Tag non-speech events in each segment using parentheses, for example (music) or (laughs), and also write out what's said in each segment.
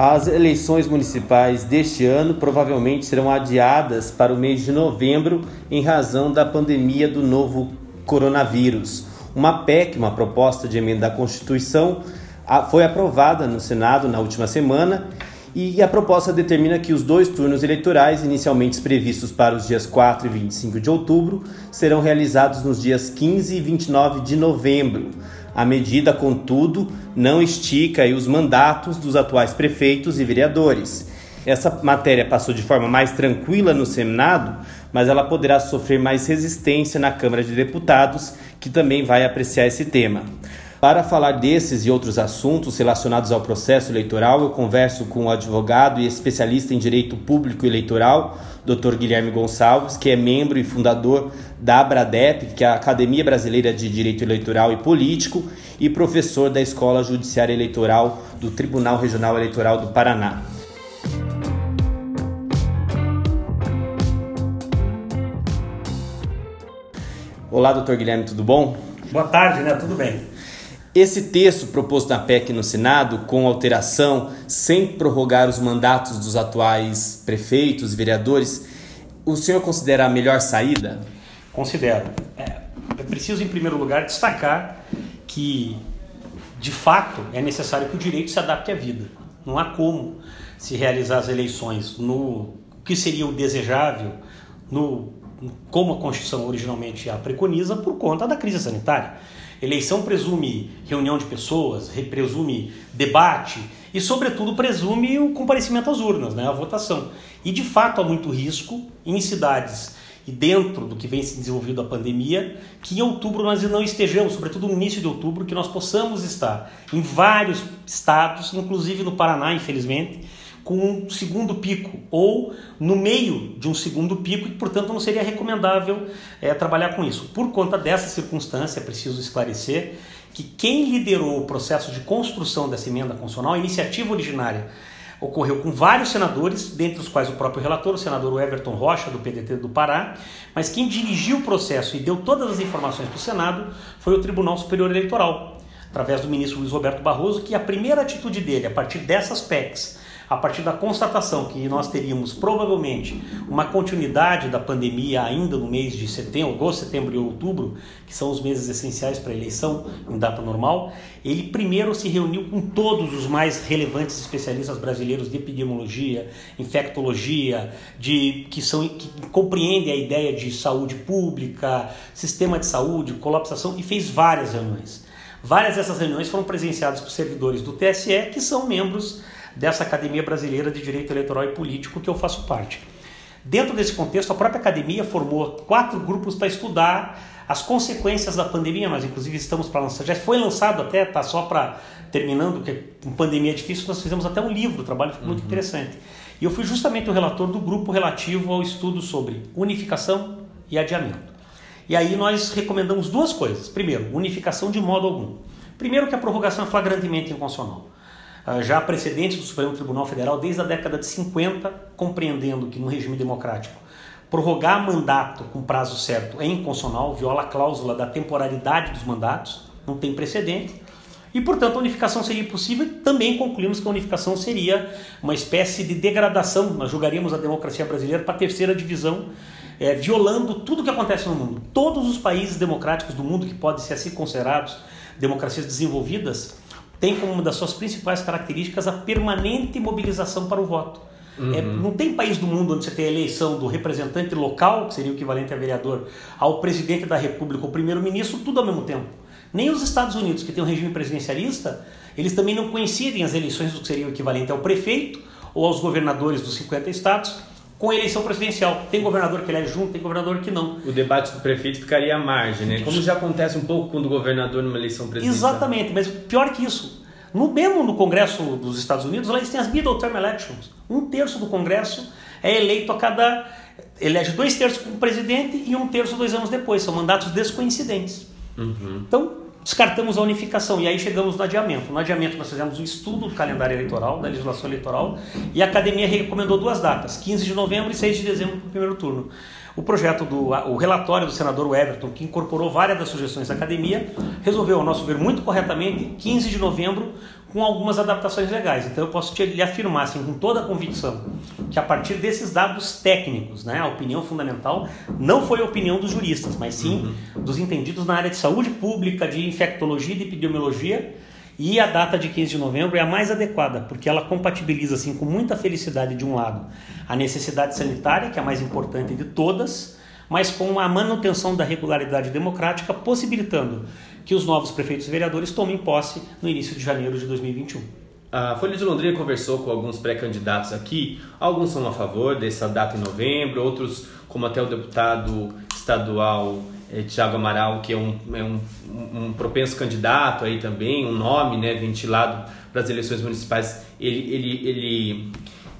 As eleições municipais deste ano provavelmente serão adiadas para o mês de novembro em razão da pandemia do novo coronavírus. Uma PEC, uma proposta de emenda à Constituição, foi aprovada no Senado na última semana e a proposta determina que os dois turnos eleitorais, inicialmente previstos para os dias 4 e 25 de outubro, serão realizados nos dias 15 e 29 de novembro. A medida, contudo, não estica os mandatos dos atuais prefeitos e vereadores. Essa matéria passou de forma mais tranquila no Senado, mas ela poderá sofrer mais resistência na Câmara de Deputados, que também vai apreciar esse tema. Para falar desses e outros assuntos relacionados ao processo eleitoral, eu converso com o advogado e especialista em direito público eleitoral, Dr. Guilherme Gonçalves, que é membro e fundador da ABRADEP, que é a Academia Brasileira de Direito Eleitoral e Político, e professor da Escola Judiciária Eleitoral do Tribunal Regional Eleitoral do Paraná. Olá, doutor Guilherme, tudo bom? Boa tarde, né? Tudo bem. Esse texto proposto na PEC no Senado, com alteração, sem prorrogar os mandatos dos atuais prefeitos e vereadores, o senhor considera a melhor saída? Considero. É, é preciso, em primeiro lugar, destacar que, de fato, é necessário que o direito se adapte à vida. Não há como se realizar as eleições no que seria o desejável, no como a Constituição originalmente a preconiza, por conta da crise sanitária. Eleição presume reunião de pessoas, presume debate e, sobretudo, presume o comparecimento às urnas, né, a votação. E, de fato, há muito risco em cidades e dentro do que vem se desenvolvendo a pandemia, que em outubro nós não estejamos, sobretudo no início de outubro, que nós possamos estar em vários estados, inclusive no Paraná, infelizmente, com um segundo pico ou no meio de um segundo pico e, portanto, não seria recomendável é, trabalhar com isso. Por conta dessa circunstância, é preciso esclarecer que quem liderou o processo de construção dessa emenda constitucional, a iniciativa originária, ocorreu com vários senadores, dentre os quais o próprio relator, o senador Everton Rocha, do PDT do Pará, mas quem dirigiu o processo e deu todas as informações para o Senado foi o Tribunal Superior Eleitoral, através do ministro Luiz Roberto Barroso, que a primeira atitude dele, a partir dessas PECs, a partir da constatação que nós teríamos provavelmente uma continuidade da pandemia ainda no mês de setembro, agosto, setembro e outubro, que são os meses essenciais para a eleição em data normal, ele primeiro se reuniu com todos os mais relevantes especialistas brasileiros de epidemiologia, infectologia, de que são que compreendem a ideia de saúde pública, sistema de saúde, colapsação e fez várias reuniões. Várias dessas reuniões foram presenciadas por servidores do TSE que são membros dessa Academia Brasileira de Direito Eleitoral e Político que eu faço parte. Dentro desse contexto, a própria academia formou quatro grupos para estudar as consequências da pandemia. Nós, inclusive, estamos para lançar, já foi lançado até, tá só para terminando, que com pandemia é difícil, nós fizemos até um livro, o trabalho ficou muito uhum. interessante. E eu fui justamente o relator do grupo relativo ao estudo sobre unificação e adiamento. E aí nós recomendamos duas coisas. Primeiro, unificação de modo algum. Primeiro, que a prorrogação é flagrantemente inconstitucional. Ah, já precedentes do Supremo Tribunal Federal desde a década de 50, compreendendo que no regime democrático prorrogar mandato com prazo certo é inconstitucional, viola a cláusula da temporalidade dos mandatos, não tem precedente. E, portanto, a unificação seria impossível e também concluímos que a unificação seria uma espécie de degradação. Nós julgaríamos a democracia brasileira para a terceira divisão, é, violando tudo o que acontece no mundo. Todos os países democráticos do mundo que podem ser assim considerados democracias desenvolvidas tem como uma das suas principais características a permanente mobilização para o voto. Uhum. É, não tem país do mundo onde você tem a eleição do representante local, que seria o equivalente a vereador, ao presidente da república, ou primeiro-ministro, tudo ao mesmo tempo. Nem os Estados Unidos, que tem um regime presidencialista, eles também não coincidem as eleições do que seria o equivalente ao prefeito ou aos governadores dos 50 estados, com a eleição presidencial. Tem governador que elege junto, tem governador que não. O debate do prefeito ficaria à margem, né? Como já acontece um pouco quando o governador numa eleição presidencial. Exatamente, mas pior que isso. No mesmo no Congresso dos Estados Unidos, lá eles têm as middle term elections. Um terço do Congresso é eleito a cada elege dois terços como presidente e um terço dois anos depois. São mandatos descoincidentes. Uhum. Então, descartamos a unificação e aí chegamos no adiamento. No adiamento nós fizemos um estudo do calendário eleitoral, da legislação eleitoral, e a academia recomendou duas datas, 15 de novembro e 6 de dezembro para o primeiro turno. O projeto do o relatório do senador Everton, que incorporou várias das sugestões da academia, resolveu, ao nosso ver muito corretamente, 15 de novembro com algumas adaptações legais. Então eu posso te, lhe afirmar assim, com toda a convicção que a partir desses dados técnicos, né, a opinião fundamental não foi a opinião dos juristas, mas sim uhum. dos entendidos na área de saúde pública, de infectologia e de epidemiologia. E a data de 15 de novembro é a mais adequada, porque ela compatibiliza assim com muita felicidade de um lado a necessidade sanitária, que é a mais importante de todas, mas com a manutenção da regularidade democrática, possibilitando que os novos prefeitos e vereadores tomem posse no início de janeiro de 2021. A Folha de Londrina conversou com alguns pré-candidatos aqui. Alguns são a favor dessa data em novembro, outros, como até o deputado estadual é, Tiago Amaral, que é, um, é um, um, propenso candidato aí também, um nome né, ventilado para as eleições municipais, ele, ele, ele,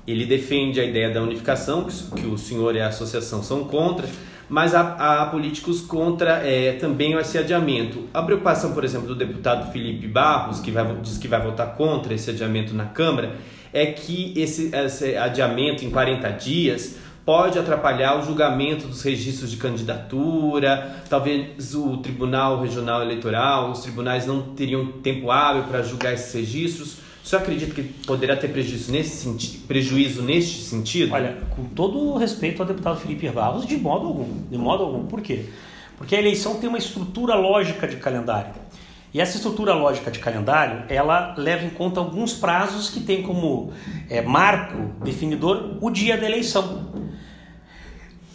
ele defende a ideia da unificação, que o senhor e a associação são contra mas há, há políticos contra é, também esse adiamento. A preocupação, por exemplo, do deputado Felipe Barros, que vai, diz que vai votar contra esse adiamento na Câmara, é que esse, esse adiamento em 40 dias pode atrapalhar o julgamento dos registros de candidatura, talvez o Tribunal Regional Eleitoral, os tribunais não teriam tempo hábil para julgar esses registros. Você acredita que poderá ter prejuízo nesse, senti prejuízo neste sentido? Olha, com todo respeito ao deputado Felipe Barros, de modo algum. De modo algum. Por quê? Porque a eleição tem uma estrutura lógica de calendário. E essa estrutura lógica de calendário, ela leva em conta alguns prazos que tem como é, marco definidor o dia da eleição.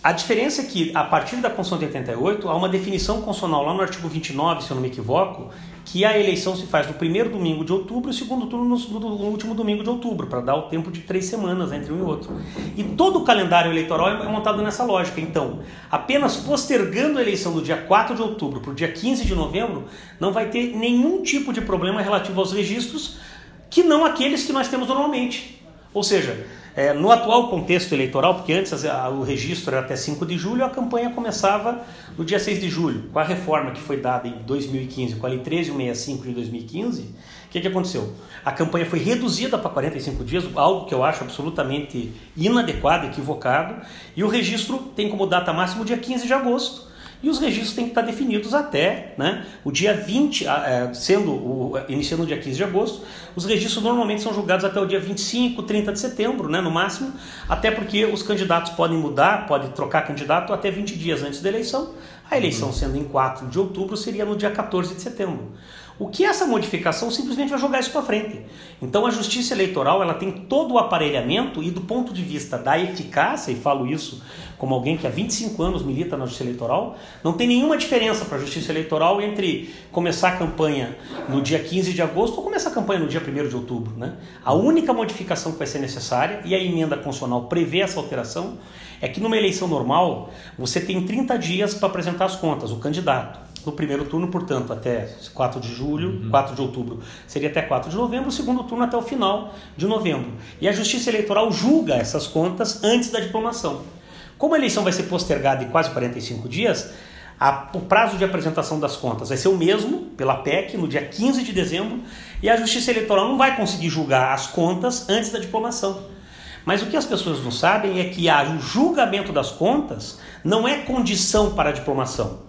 A diferença é que, a partir da Constituição de 88, há uma definição constitucional lá no artigo 29, se eu não me equivoco, que a eleição se faz no primeiro domingo de outubro e o segundo turno no, no, no último domingo de outubro, para dar o tempo de três semanas entre um e outro. E todo o calendário eleitoral é montado nessa lógica. Então, apenas postergando a eleição do dia 4 de outubro para o dia 15 de novembro, não vai ter nenhum tipo de problema relativo aos registros que não aqueles que nós temos normalmente. Ou seja, é, no atual contexto eleitoral, porque antes a, o registro era até 5 de julho, a campanha começava no dia 6 de julho. Com a reforma que foi dada em 2015, com a Lei 1365 de 2015, o que, que aconteceu? A campanha foi reduzida para 45 dias, algo que eu acho absolutamente inadequado, equivocado, e o registro tem como data máxima o dia 15 de agosto e os registros têm que estar definidos até né, o dia 20, é, sendo o, iniciando no dia 15 de agosto, os registros normalmente são julgados até o dia 25, 30 de setembro, né, no máximo, até porque os candidatos podem mudar, podem trocar candidato até 20 dias antes da eleição. A eleição sendo em 4 de outubro seria no dia 14 de setembro. O que essa modificação simplesmente vai jogar isso para frente. Então a Justiça Eleitoral ela tem todo o aparelhamento e do ponto de vista da eficácia, e falo isso como alguém que há 25 anos milita na Justiça Eleitoral, não tem nenhuma diferença para a Justiça Eleitoral entre começar a campanha no dia 15 de agosto ou começar a campanha no dia 1 de outubro. Né? A única modificação que vai ser necessária, e a emenda constitucional prevê essa alteração, é que numa eleição normal você tem 30 dias para apresentar as contas, o candidato no primeiro turno, portanto, até 4 de julho, uhum. 4 de outubro seria até 4 de novembro, o segundo turno até o final de novembro. E a Justiça Eleitoral julga essas contas antes da diplomação. Como a eleição vai ser postergada em quase 45 dias, a, o prazo de apresentação das contas vai ser o mesmo pela PEC no dia 15 de dezembro e a Justiça Eleitoral não vai conseguir julgar as contas antes da diplomação. Mas o que as pessoas não sabem é que o julgamento das contas não é condição para a diplomação.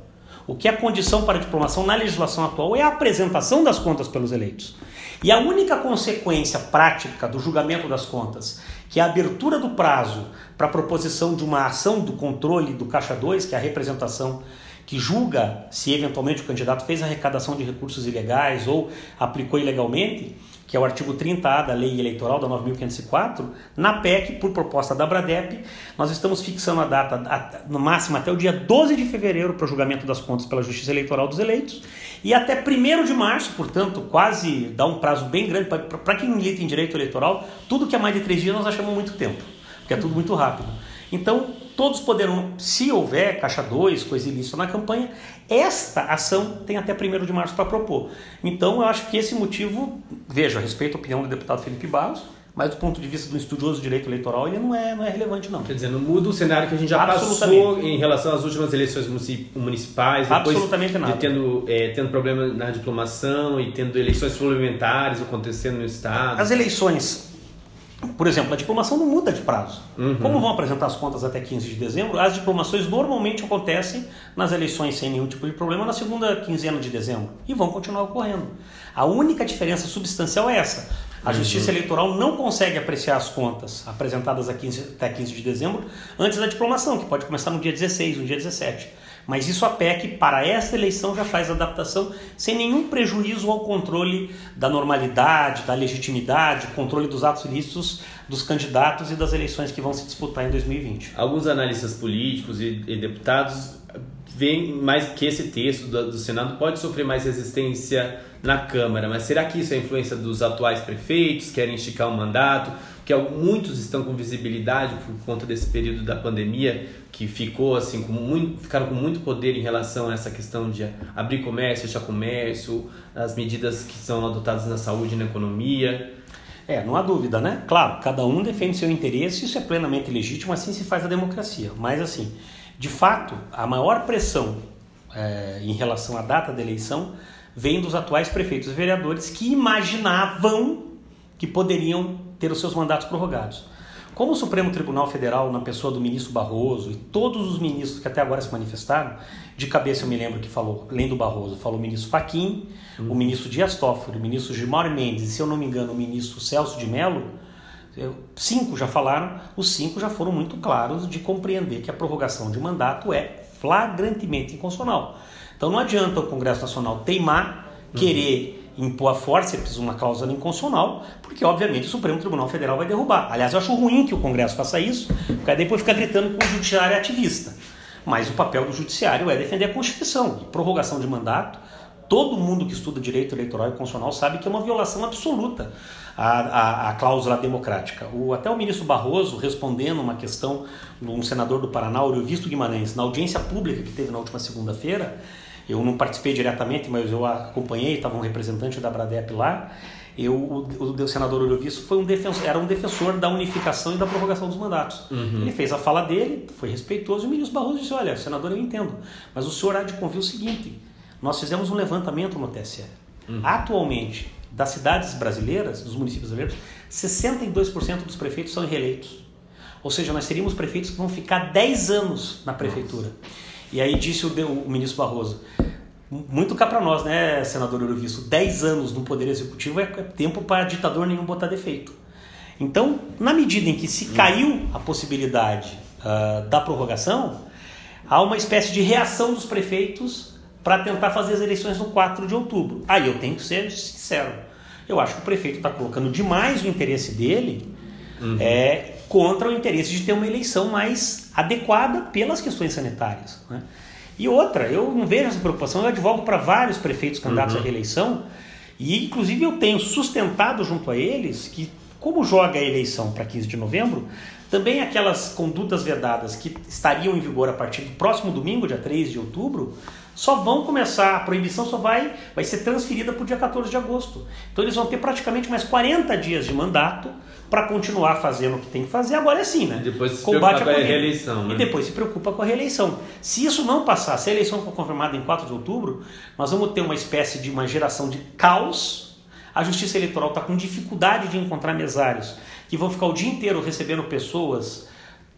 O que é condição para a diplomação na legislação atual é a apresentação das contas pelos eleitos. E a única consequência prática do julgamento das contas, que é a abertura do prazo para a proposição de uma ação do controle do Caixa 2, que é a representação que julga se eventualmente o candidato fez arrecadação de recursos ilegais ou aplicou ilegalmente, que é o artigo 30A da Lei Eleitoral da 9504, na PEC, por proposta da Bradep, nós estamos fixando a data no máximo até o dia 12 de fevereiro para o julgamento das contas pela Justiça Eleitoral dos eleitos e até 1 de março, portanto, quase dá um prazo bem grande para quem milita em direito eleitoral, tudo que é mais de três dias nós achamos muito tempo, porque é tudo muito rápido. Então, todos poderão, se houver caixa 2, coisa ilícita na campanha, esta ação tem até 1 de março para propor. Então, eu acho que esse motivo, veja, respeito a opinião do deputado Felipe Barros, mas do ponto de vista do estudioso de direito eleitoral, ele não é, não é relevante, não. Quer dizer, não muda o cenário que a gente já passou em relação às últimas eleições municipais, depois Absolutamente nada. de tendo, é, tendo problema na diplomação e tendo eleições suplementares acontecendo no Estado. As eleições por exemplo, a diplomação não muda de prazo. Uhum. Como vão apresentar as contas até 15 de dezembro, as diplomações normalmente acontecem nas eleições sem nenhum tipo de problema na segunda quinzena de dezembro e vão continuar ocorrendo. A única diferença substancial é essa. A uhum. Justiça Eleitoral não consegue apreciar as contas apresentadas até 15 de dezembro antes da diplomação, que pode começar no dia 16, no dia 17. Mas isso a PEC, para esta eleição, já faz adaptação sem nenhum prejuízo ao controle da normalidade, da legitimidade, controle dos atos ilícitos dos candidatos e das eleições que vão se disputar em 2020. Alguns analistas políticos e, e deputados veem mais que esse texto do, do Senado pode sofrer mais resistência na Câmara, mas será que isso é influência dos atuais prefeitos, querem esticar o mandato? Porque muitos estão com visibilidade por conta desse período da pandemia, que ficou assim, com muito, ficaram com muito poder em relação a essa questão de abrir comércio, fechar comércio, as medidas que são adotadas na saúde e na economia. É, não há dúvida, né? Claro, cada um defende seu interesse, isso é plenamente legítimo, assim se faz a democracia. Mas, assim, de fato, a maior pressão é, em relação à data da eleição vem dos atuais prefeitos e vereadores que imaginavam que poderiam ter os seus mandatos prorrogados. Como o Supremo Tribunal Federal, na pessoa do ministro Barroso e todos os ministros que até agora se manifestaram, de cabeça eu me lembro que falou, além do Barroso, falou o ministro Faquim, uhum. o ministro Dias Toffoli, o ministro Gilmar Mendes e, se eu não me engano, o ministro Celso de Mello, cinco já falaram, os cinco já foram muito claros de compreender que a prorrogação de mandato é flagrantemente inconstitucional. Então não adianta o Congresso Nacional teimar, uhum. querer impor a forceps uma cláusula inconstitucional, porque obviamente o Supremo Tribunal Federal vai derrubar. Aliás, eu acho ruim que o Congresso faça isso, porque depois fica gritando com o judiciário ativista. Mas o papel do judiciário é defender a Constituição. E prorrogação de mandato, todo mundo que estuda direito eleitoral e constitucional sabe que é uma violação absoluta à, à, à cláusula democrática. O, até o ministro Barroso, respondendo uma questão de um senador do Paraná, Visto Guimarães, na audiência pública que teve na última segunda-feira, eu não participei diretamente, mas eu acompanhei, estava um representante da Bradep lá. Eu, o, o senador Eurovisto foi um defensor, era um defensor da unificação e da prorrogação dos mandatos. Uhum. Ele fez a fala dele, foi respeitoso, e o ministro Barroso disse: Olha, senador, eu entendo, mas o senhor há de convir o seguinte: nós fizemos um levantamento no TSE. Uhum. Atualmente, das cidades brasileiras, dos municípios brasileiros, 62% dos prefeitos são reeleitos. Ou seja, nós teríamos prefeitos que vão ficar 10 anos na prefeitura. Nossa. E aí disse o, o ministro Barroso, muito cá para nós, né, senador Eurovisto, 10 anos no Poder Executivo é tempo para ditador nenhum botar defeito. Então, na medida em que se caiu a possibilidade uh, da prorrogação, há uma espécie de reação dos prefeitos para tentar fazer as eleições no 4 de outubro. Aí eu tenho que ser sincero. Eu acho que o prefeito está colocando demais o interesse dele uhum. é, contra o interesse de ter uma eleição mais adequada pelas questões sanitárias. Né? E outra, eu não vejo essa preocupação, eu advogo para vários prefeitos candidatos uhum. à reeleição, e inclusive eu tenho sustentado junto a eles que, como joga a eleição para 15 de novembro, também aquelas condutas vedadas que estariam em vigor a partir do próximo domingo, dia 3 de outubro, só vão começar, a proibição só vai, vai ser transferida para o dia 14 de agosto. Então eles vão ter praticamente mais 40 dias de mandato para continuar fazendo o que tem que fazer. Agora é sim, né? E depois se Combate preocupa com a reeleição. Né? E depois se preocupa com a reeleição. Se isso não passar, se a eleição for confirmada em 4 de outubro, nós vamos ter uma espécie de uma geração de caos. A justiça eleitoral está com dificuldade de encontrar mesários que vão ficar o dia inteiro recebendo pessoas.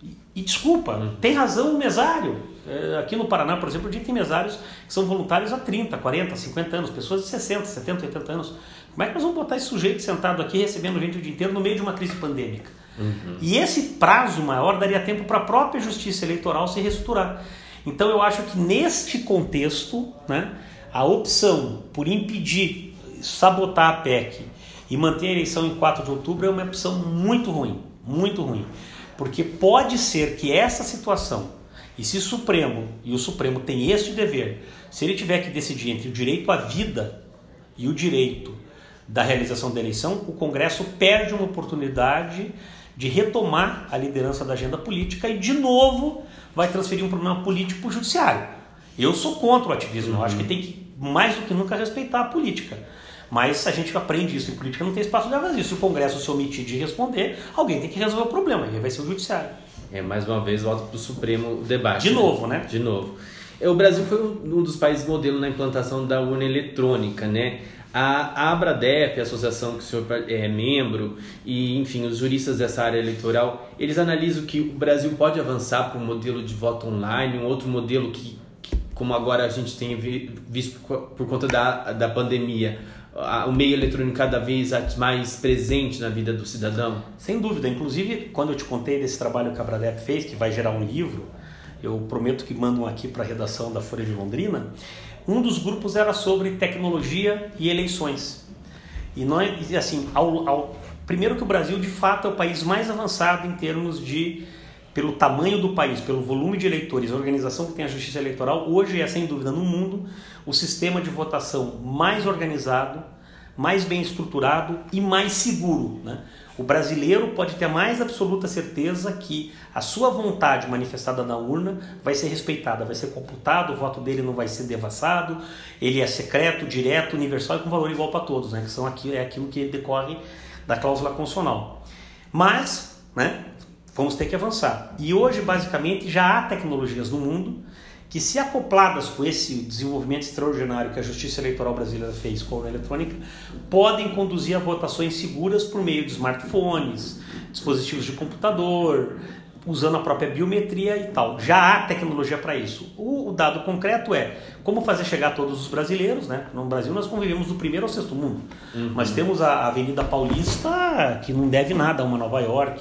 E, e desculpa, hum. tem razão o mesário. É, aqui no Paraná, por exemplo, a gente tem mesários que são voluntários há 30, 40, 50 anos, pessoas de 60, 70, 80 anos como é que nós vamos botar esse sujeito sentado aqui recebendo gente o dia inteiro no meio de uma crise pandêmica? Uhum. E esse prazo maior daria tempo para a própria justiça eleitoral se reestruturar. Então eu acho que neste contexto, né, a opção por impedir, sabotar a PEC e manter a eleição em 4 de outubro é uma opção muito ruim, muito ruim. Porque pode ser que essa situação, e se o Supremo, e o Supremo tem este dever, se ele tiver que decidir entre o direito à vida e o direito da realização da eleição, o Congresso perde uma oportunidade de retomar a liderança da agenda política e, de novo, vai transferir um problema político para o judiciário. Eu sou contra o ativismo, uhum. eu acho que tem que, mais do que nunca, respeitar a política. Mas a gente aprende isso em política, não tem espaço de vazio. Se o Congresso se omitir de responder, alguém tem que resolver o problema, e vai ser o judiciário. É, mais uma vez, volta para o Supremo o debate. De né? novo, né? De novo. É, o Brasil foi um dos países modelo na implantação da urna eletrônica, né? A, Abradep, a associação que o senhor é membro, e enfim, os juristas dessa área eleitoral, eles analisam que o Brasil pode avançar para um modelo de voto online, um outro modelo que, que como agora a gente tem visto por, conta da, da pandemia, o meio eletrônico cada vez mais presente na vida do cidadão? Sem dúvida. Inclusive, quando eu te contei desse trabalho que a Abradep fez, que vai gerar um livro, eu prometo que mandam aqui para a redação da Folha de Londrina, um dos grupos era sobre tecnologia e eleições. E nós, assim, ao, ao, primeiro que o Brasil de fato é o país mais avançado em termos de pelo tamanho do país, pelo volume de eleitores, a organização que tem a justiça eleitoral, hoje é sem dúvida no mundo o sistema de votação mais organizado, mais bem estruturado e mais seguro. Né? O brasileiro pode ter a mais absoluta certeza que a sua vontade manifestada na urna vai ser respeitada, vai ser computado, o voto dele não vai ser devassado, ele é secreto, direto, universal e com valor igual para todos, né? que são aqui, é aquilo que decorre da cláusula constitucional. Mas, né, vamos ter que avançar. E hoje, basicamente, já há tecnologias no mundo que, se acopladas com esse desenvolvimento extraordinário que a Justiça Eleitoral Brasileira fez com a eletrônica, podem conduzir a votações seguras por meio de smartphones, dispositivos de computador, usando a própria biometria e tal. Já há tecnologia para isso. O, o, dado concreto é como fazer chegar todos os brasileiros, né? No Brasil nós convivemos do primeiro ao sexto mundo. Uhum. Nós temos a Avenida Paulista que não deve nada a uma Nova York,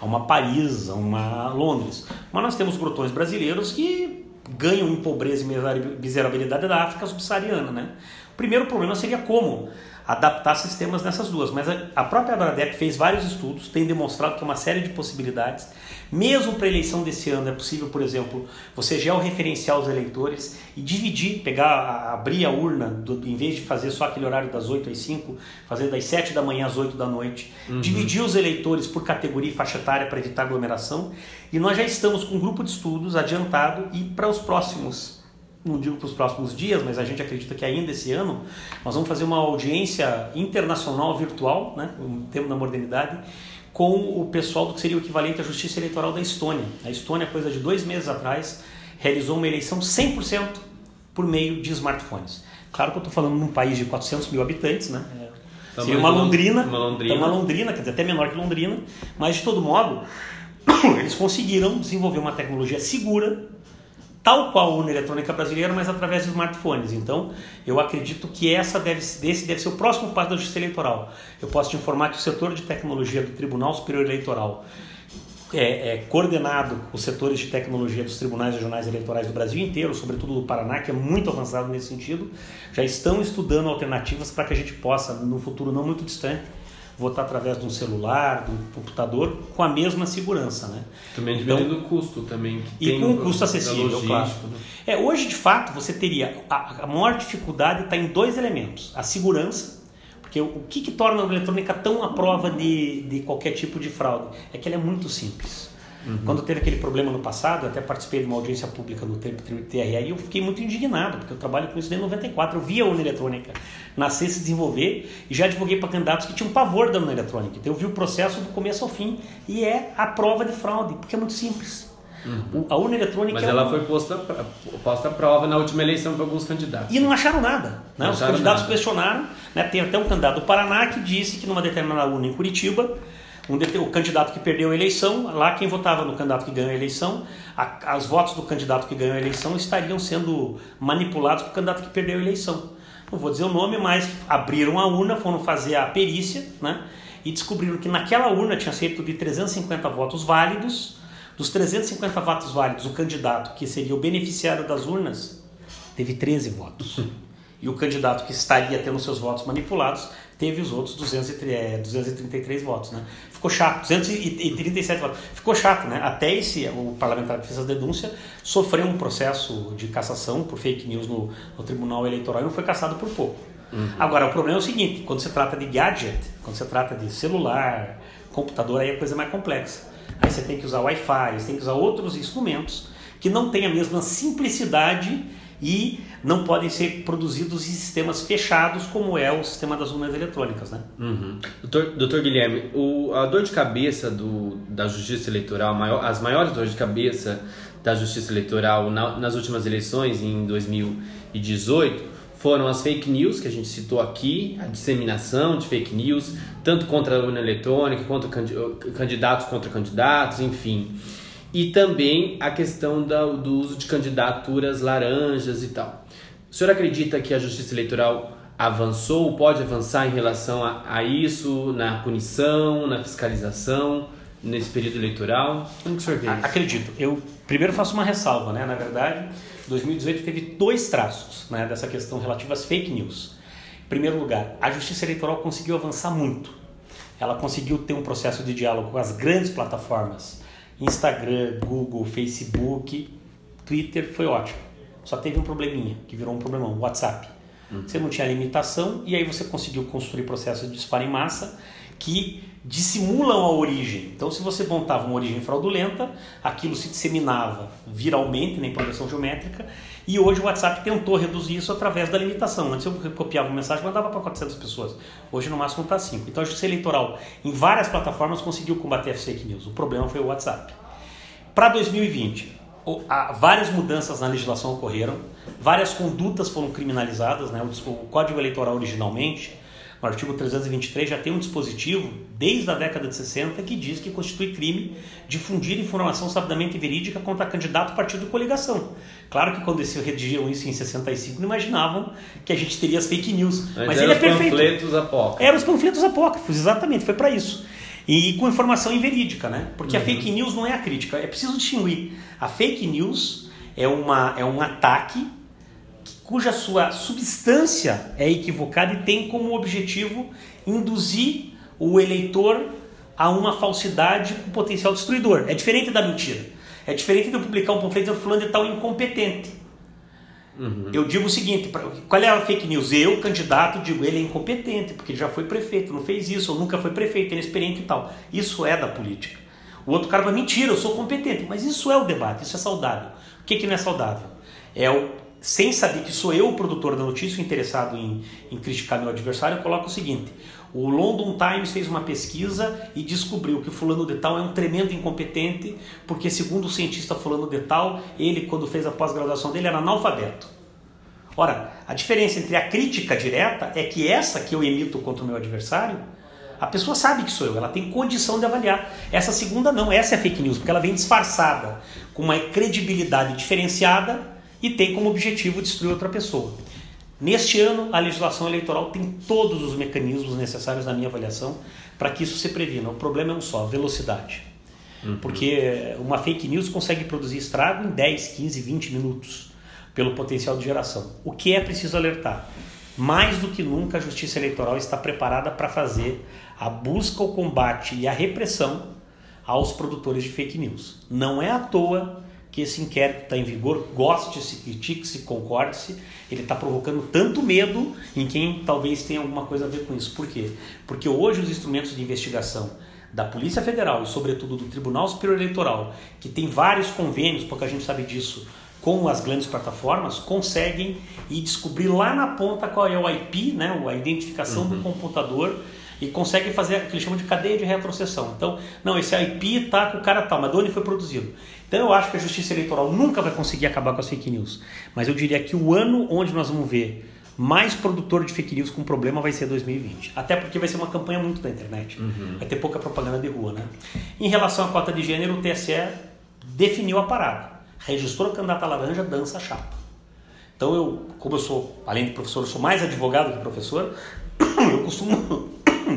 a uma Paris, a uma Londres. Mas nós temos grotões brasileiros que ganham em pobreza e miserabilidade da África subsaariana. Né? O primeiro problema seria como adaptar sistemas nessas duas, mas a própria Abradep fez vários estudos, tem demonstrado que é uma série de possibilidades. Mesmo para a eleição desse ano é possível, por exemplo, você georreferenciar os eleitores e dividir, pegar, abrir a urna, do, em vez de fazer só aquele horário das 8 às 5, fazer das 7 da manhã às 8 da noite, uhum. dividir os eleitores por categoria e faixa etária para evitar aglomeração. E nós já estamos com um grupo de estudos adiantado e para os próximos não digo para os próximos dias, mas a gente acredita que ainda esse ano nós vamos fazer uma audiência internacional virtual, né, um termo da modernidade, com o pessoal do que seria o equivalente à Justiça Eleitoral da Estônia. A Estônia, coisa de dois meses atrás, realizou uma eleição 100% por meio de smartphones. Claro que eu estou falando num país de 400 mil habitantes, né? É, seria uma Londrina, uma Londrina. uma Londrina, quer dizer, até menor que Londrina, mas de todo modo, (coughs) eles conseguiram desenvolver uma tecnologia segura tal qual a urna eletrônica brasileira, mas através de smartphones. Então, eu acredito que essa deve, esse deve ser o próximo passo da justiça eleitoral. Eu posso te informar que o setor de tecnologia do Tribunal Superior Eleitoral é, é, coordenado os setores de tecnologia dos tribunais regionais eleitorais do Brasil inteiro, sobretudo do Paraná, que é muito avançado nesse sentido, já estão estudando alternativas para que a gente possa, no futuro não muito distante, votar através de um celular, de um computador, com a mesma segurança, né? Também diminuindo então, o custo também. e com um custo acessível, claro. Né? É, hoje, de fato, você teria... A, a maior dificuldade está em dois elementos. A segurança, porque o, o que, que torna a eletrônica tão à prova de, de qualquer tipo de fraude? É que ela é muito simples. Uhum. Quando teve aquele problema no passado, eu até participei de uma audiência pública no TRE e eu fiquei muito indignado, porque eu trabalho com isso desde 94. Eu via a urna eletrônica nascer, se desenvolver e já advoguei para candidatos que tinham pavor da urna eletrônica. Então eu vi o processo do começo ao fim e é a prova de fraude, porque é muito simples. Uhum. A urna eletrônica. Mas é ela foi posta, posta à prova na última eleição para alguns candidatos. E não acharam nada. Né? Não Os acharam candidatos nada. questionaram. Né? Tem até um candidato do Paraná que disse que numa determinada urna em Curitiba um, o candidato que perdeu a eleição, lá quem votava no candidato que ganhou a eleição, a, as votos do candidato que ganhou a eleição estariam sendo manipulados pelo candidato que perdeu a eleição. Não vou dizer o nome, mas abriram a urna, foram fazer a perícia, né? E descobriram que naquela urna tinha cerca de 350 votos válidos. Dos 350 votos válidos, o candidato que seria o beneficiário das urnas teve 13 votos. (laughs) E o candidato que estaria tendo seus votos manipulados teve os outros 233 é, votos, né? Ficou chato, 237 votos. Ficou chato, né? Até esse, o parlamentar que fez a denúncia sofreu um processo de cassação por fake news no, no Tribunal Eleitoral e não foi cassado por pouco. Uhum. Agora, o problema é o seguinte, quando se trata de gadget, quando se trata de celular, computador, aí a coisa é mais complexa. Aí você tem que usar Wi-Fi, você tem que usar outros instrumentos que não têm a mesma simplicidade e não podem ser produzidos em sistemas fechados como é o sistema das urnas eletrônicas, né? Uhum. Doutor, doutor Guilherme, o, a dor de cabeça do, da justiça eleitoral, maior, as maiores dores de cabeça da justiça eleitoral na, nas últimas eleições, em 2018, foram as fake news que a gente citou aqui, a disseminação de fake news, tanto contra a urna eletrônica, quanto candidatos contra candidatos, enfim. E também a questão da, do uso de candidaturas laranjas e tal. O senhor acredita que a Justiça Eleitoral avançou, pode avançar em relação a, a isso, na punição, na fiscalização, nesse período eleitoral? Como que o senhor vê isso? Acredito. Eu primeiro faço uma ressalva, né? Na verdade, 2018 teve dois traços né, dessa questão relativa às fake news. Em primeiro lugar, a Justiça Eleitoral conseguiu avançar muito. Ela conseguiu ter um processo de diálogo com as grandes plataformas, Instagram, Google, Facebook, Twitter, foi ótimo. Só teve um probleminha, que virou um problemão, WhatsApp. Uhum. Você não tinha limitação e aí você conseguiu construir processos de disparo em massa que dissimulam a origem. Então, se você montava uma origem fraudulenta, aquilo se disseminava viralmente na implantação geométrica e hoje o WhatsApp tentou reduzir isso através da limitação. Antes eu copiava uma mensagem e mandava para 400 pessoas. Hoje no máximo está 5. Então a Justiça Eleitoral em várias plataformas conseguiu combater a fake news. O problema foi o WhatsApp. Para 2020, várias mudanças na legislação ocorreram, várias condutas foram criminalizadas. Né? O Código Eleitoral originalmente o artigo 323 já tem um dispositivo, desde a década de 60, que diz que constitui crime difundir informação sabidamente verídica contra candidato, partido ou coligação. Claro que quando eles redigiram isso em 65, não imaginavam que a gente teria as fake news. Mas, Mas ele é perfeito. Eram os panfletos apócrifos. Eram os panfletos apócrifos, exatamente, foi para isso. E com informação inverídica, né? Porque uhum. a fake news não é a crítica, é preciso distinguir. A fake news é, uma, é um ataque cuja sua substância é equivocada e tem como objetivo induzir o eleitor a uma falsidade com potencial destruidor. É diferente da mentira. É diferente de eu publicar um panfleto dizendo fulano de tal incompetente. Uhum. Eu digo o seguinte, qual é a fake news? Eu, candidato, digo ele é incompetente, porque ele já foi prefeito, não fez isso, ou nunca foi prefeito, ele é experiente e tal. Isso é da política. O outro cara vai mentira, eu sou competente, mas isso é o debate, isso é saudável. O que, que não é saudável? É o sem saber que sou eu o produtor da notícia interessado em, em criticar meu adversário, eu coloco o seguinte: o London Times fez uma pesquisa e descobriu que o fulano de tal é um tremendo incompetente, porque segundo o cientista fulano de tal, ele quando fez a pós-graduação dele era analfabeto. Ora, a diferença entre a crítica direta é que essa que eu emito contra o meu adversário, a pessoa sabe que sou eu, ela tem condição de avaliar. Essa segunda não, essa é fake news, porque ela vem disfarçada, com uma credibilidade diferenciada e tem como objetivo destruir outra pessoa. Neste ano, a legislação eleitoral tem todos os mecanismos necessários, na minha avaliação, para que isso se previna. O problema é um só: velocidade. Uhum. Porque uma fake news consegue produzir estrago em 10, 15, 20 minutos, pelo potencial de geração. O que é preciso alertar? Mais do que nunca, a justiça eleitoral está preparada para fazer a busca, o combate e a repressão aos produtores de fake news. Não é à toa que esse inquérito está em vigor, goste-se, critique-se, concorde-se, ele está provocando tanto medo em quem talvez tenha alguma coisa a ver com isso. Por quê? Porque hoje os instrumentos de investigação da Polícia Federal e, sobretudo, do Tribunal Superior Eleitoral, que tem vários convênios, porque a gente sabe disso, com as grandes plataformas, conseguem ir descobrir lá na ponta qual é o IP, né, a identificação uhum. do computador e conseguem fazer o que eles chamam de cadeia de retrocessão. Então, não, esse IP está com o cara tal, mas de onde foi produzido? Então eu acho que a justiça eleitoral nunca vai conseguir acabar com as fake news. Mas eu diria que o ano onde nós vamos ver mais produtor de fake news com problema vai ser 2020. Até porque vai ser uma campanha muito da internet. Uhum. Vai ter pouca propaganda de rua, né? Em relação à cota de gênero, o TSE definiu a parada. Registrou a candidata laranja, dança a chapa. Então eu, como eu sou, além de professor, eu sou mais advogado que professor, (coughs) eu costumo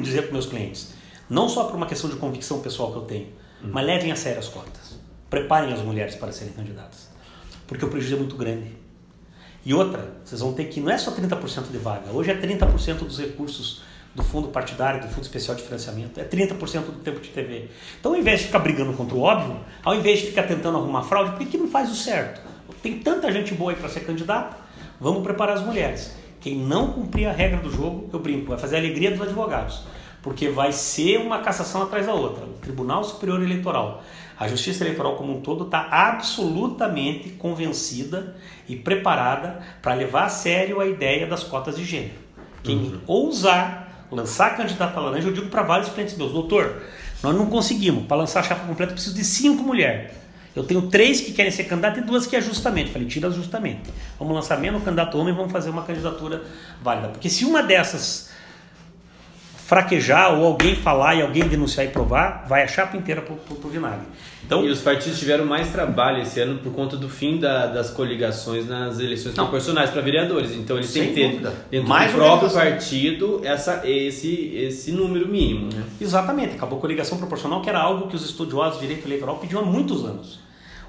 dizer para meus clientes, não só por uma questão de convicção pessoal que eu tenho, uhum. mas levem a sério as cotas. Preparem as mulheres para serem candidatas. Porque o prejuízo é muito grande. E outra, vocês vão ter que, não é só 30% de vaga, hoje é 30% dos recursos do fundo partidário, do fundo especial de financiamento, é 30% do tempo de TV. Então, ao invés de ficar brigando contra o óbvio, ao invés de ficar tentando arrumar fraude, por que, não faz o certo? Tem tanta gente boa aí para ser candidata, vamos preparar as mulheres. Quem não cumprir a regra do jogo, eu brinco, vai fazer a alegria dos advogados, porque vai ser uma cassação atrás da outra. O Tribunal Superior Eleitoral a Justiça Eleitoral como um todo está absolutamente convencida e preparada para levar a sério a ideia das cotas de gênero. Quem uhum. ousar lançar candidata laranja, eu digo para vários clientes meus, doutor, nós não conseguimos, para lançar a chapa completa, eu preciso de cinco mulheres. Eu tenho três que querem ser candidato e duas que é justamente. Falei, tira justamente. Vamos lançar menos candidato homem e vamos fazer uma candidatura válida. Porque se uma dessas fraquejar ou alguém falar e alguém denunciar e provar, vai a chapa inteira pro, pro, pro vinagre. Então, e os partidos tiveram mais trabalho esse ano por conta do fim da, das coligações nas eleições não. proporcionais para vereadores. Então eles têm que ter dúvida. dentro mais do próprio partido essa, esse, esse número mínimo. Né? Exatamente, acabou a coligação proporcional, que era algo que os estudiosos de direito eleitoral pediam há muitos anos.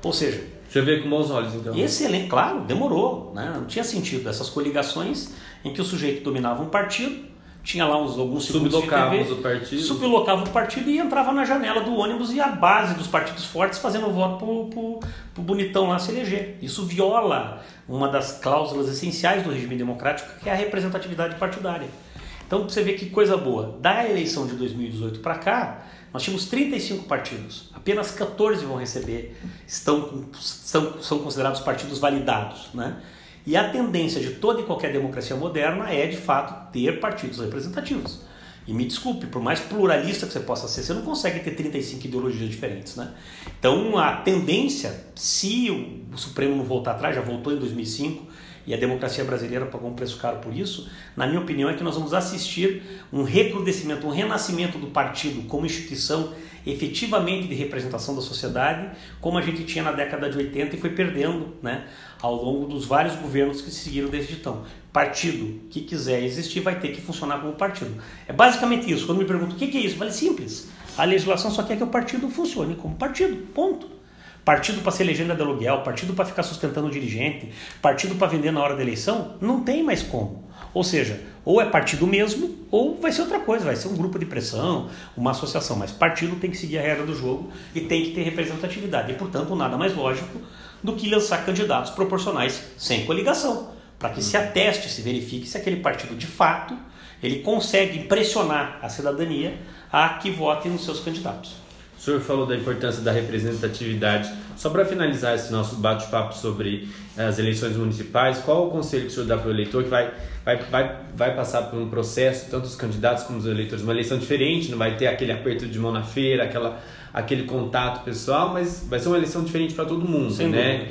Ou seja, você vê com bons olhos, então. Excelente, claro, demorou. Né? Não tinha sentido essas coligações em que o sujeito dominava um partido tinha lá uns, alguns Sublocávamos o partido. Sublocava o partido e entrava na janela do ônibus e a base dos partidos fortes fazendo voto pro, pro, pro bonitão lá se eleger. Isso viola uma das cláusulas essenciais do regime democrático, que é a representatividade partidária. Então você vê que coisa boa. Da eleição de 2018 para cá, nós tínhamos 35 partidos. Apenas 14 vão receber, estão, são, são considerados partidos validados. Né? E a tendência de toda e qualquer democracia moderna é, de fato, ter partidos representativos. E me desculpe, por mais pluralista que você possa ser, você não consegue ter 35 ideologias diferentes, né? Então, a tendência, se o Supremo não voltar atrás, já voltou em 2005, e a democracia brasileira pagou um preço caro por isso, na minha opinião é que nós vamos assistir um recrudescimento, um renascimento do partido como instituição efetivamente de representação da sociedade, como a gente tinha na década de 80 e foi perdendo né, ao longo dos vários governos que se seguiram desde então. Partido que quiser existir vai ter que funcionar como partido. É basicamente isso. Quando me perguntam o que é isso, vale simples. A legislação só quer que o partido funcione como partido, ponto. Partido para ser legenda de aluguel, partido para ficar sustentando o dirigente, partido para vender na hora da eleição, não tem mais como. Ou seja, ou é partido mesmo, ou vai ser outra coisa, vai ser um grupo de pressão, uma associação. Mas partido tem que seguir a regra do jogo e tem que ter representatividade. E, portanto, nada mais lógico do que lançar candidatos proporcionais sem coligação, para que se ateste, se verifique se aquele partido de fato ele consegue impressionar a cidadania a que vote nos seus candidatos. O senhor falou da importância da representatividade. Só para finalizar esse nosso bate-papo sobre eh, as eleições municipais, qual o conselho que o senhor dá para o eleitor que vai, vai, vai, vai passar por um processo, tanto os candidatos como os eleitores, uma eleição diferente, não vai ter aquele aperto de mão na feira, aquela, aquele contato pessoal, mas vai ser uma eleição diferente para todo mundo, Sem né?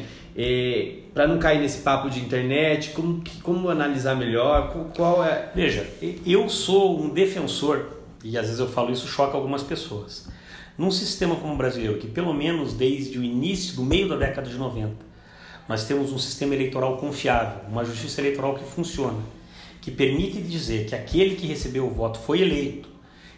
para não cair nesse papo de internet, como, como analisar melhor, qual é... Veja, eu sou um defensor, e às vezes eu falo isso choca algumas pessoas, num sistema como o brasileiro, que pelo menos desde o início, do meio da década de 90, nós temos um sistema eleitoral confiável, uma justiça eleitoral que funciona, que permite dizer que aquele que recebeu o voto foi eleito,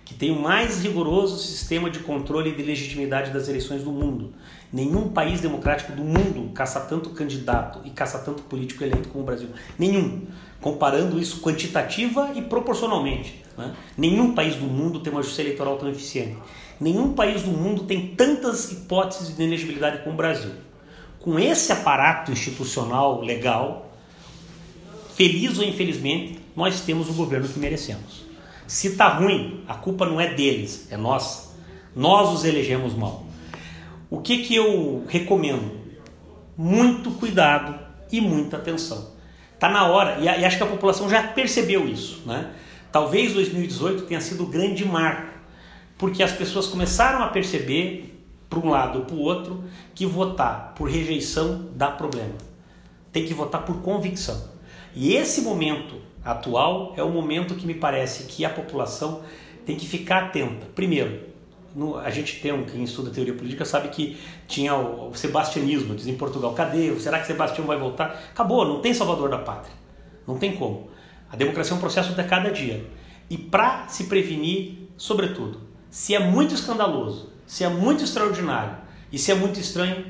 que tem o mais rigoroso sistema de controle de legitimidade das eleições do mundo. Nenhum país democrático do mundo caça tanto candidato e caça tanto político eleito como o Brasil. Nenhum. Comparando isso quantitativa e proporcionalmente. Né? Nenhum país do mundo tem uma justiça eleitoral tão eficiente. Nenhum país do mundo tem tantas hipóteses de inelegibilidade como o Brasil. Com esse aparato institucional legal, feliz ou infelizmente, nós temos o governo que merecemos. Se está ruim, a culpa não é deles, é nossa. Nós os elegemos mal. O que, que eu recomendo? Muito cuidado e muita atenção. Está na hora, e acho que a população já percebeu isso. Né? Talvez 2018 tenha sido o grande marco porque as pessoas começaram a perceber, para um lado ou para o outro, que votar por rejeição dá problema. Tem que votar por convicção. E esse momento atual é o momento que me parece que a população tem que ficar atenta. Primeiro, no, a gente tem um, quem estuda teoria política sabe que tinha o, o sebastianismo, diz em Portugal, cadê? Será que Sebastião vai voltar? Acabou, não tem salvador da pátria. Não tem como. A democracia é um processo de cada dia. E para se prevenir, sobretudo, se é muito escandaloso, se é muito extraordinário e se é muito estranho,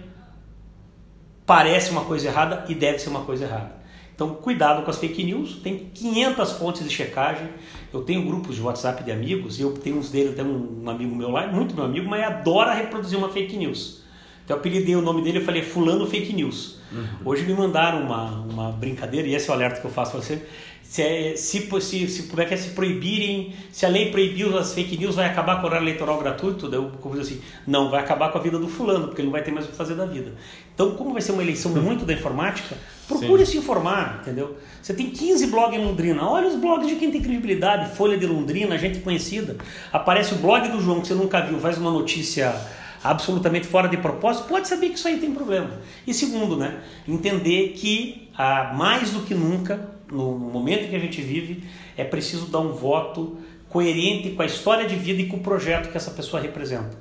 parece uma coisa errada e deve ser uma coisa errada. Então, cuidado com as fake news. Tem 500 fontes de checagem. Eu tenho grupos de WhatsApp de amigos, e eu tenho uns deles, até um, amigo meu lá, muito meu amigo, mas adora reproduzir uma fake news. Então, eu apelidei o nome dele, eu falei Fulano Fake News. Uhum. Hoje me mandaram uma, uma brincadeira, e esse é o alerta que eu faço para você se, é, se, se, se, como é que é, se proibirem, se a lei proibir as fake news, vai acabar com o horário eleitoral gratuito? Daí eu convido assim, não, vai acabar com a vida do fulano, porque ele não vai ter mais o que fazer da vida. Então, como vai ser uma eleição muito da informática, procure Sim. se informar, entendeu? Você tem 15 blogs em Londrina, olha os blogs de quem tem credibilidade, Folha de Londrina, gente conhecida. Aparece o blog do João, que você nunca viu, faz uma notícia absolutamente fora de propósito, pode saber que isso aí tem problema. E segundo, né, entender que ah, mais do que nunca, no momento que a gente vive, é preciso dar um voto coerente com a história de vida e com o projeto que essa pessoa representa.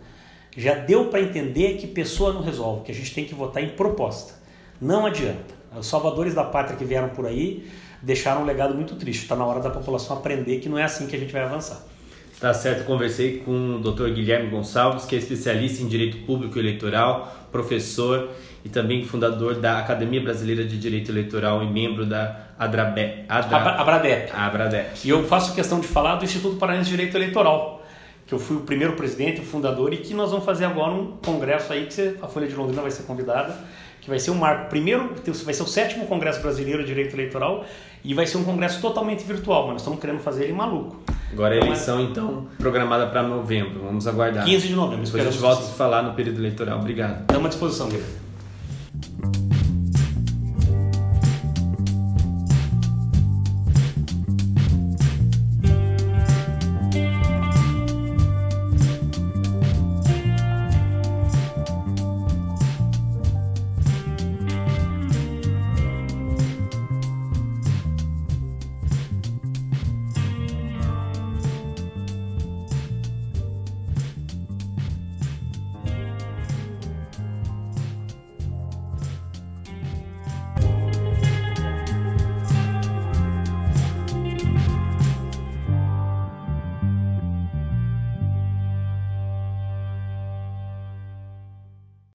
Já deu para entender que pessoa não resolve, que a gente tem que votar em proposta. Não adianta. Os salvadores da pátria que vieram por aí deixaram um legado muito triste. Está na hora da população aprender que não é assim que a gente vai avançar. Tá certo, conversei com o Dr. Guilherme Gonçalves, que é especialista em Direito Público Eleitoral, professor e também fundador da Academia Brasileira de Direito Eleitoral e membro da Adrabe, Adra, Abradep. Abradep. E eu faço questão de falar do Instituto Paranaense de Direito Eleitoral, que eu fui o primeiro presidente, o fundador, e que nós vamos fazer agora um congresso aí, que a Folha de Londrina vai ser convidada, que vai ser um marco. Primeiro, vai ser o sétimo Congresso Brasileiro de Direito Eleitoral e vai ser um congresso totalmente virtual, mas nós estamos querendo fazer ele maluco. Agora a eleição, então, programada para novembro. Vamos aguardar. 15 de novembro. Depois a gente volta a falar no período eleitoral. Obrigado. Estamos à disposição, Guilherme.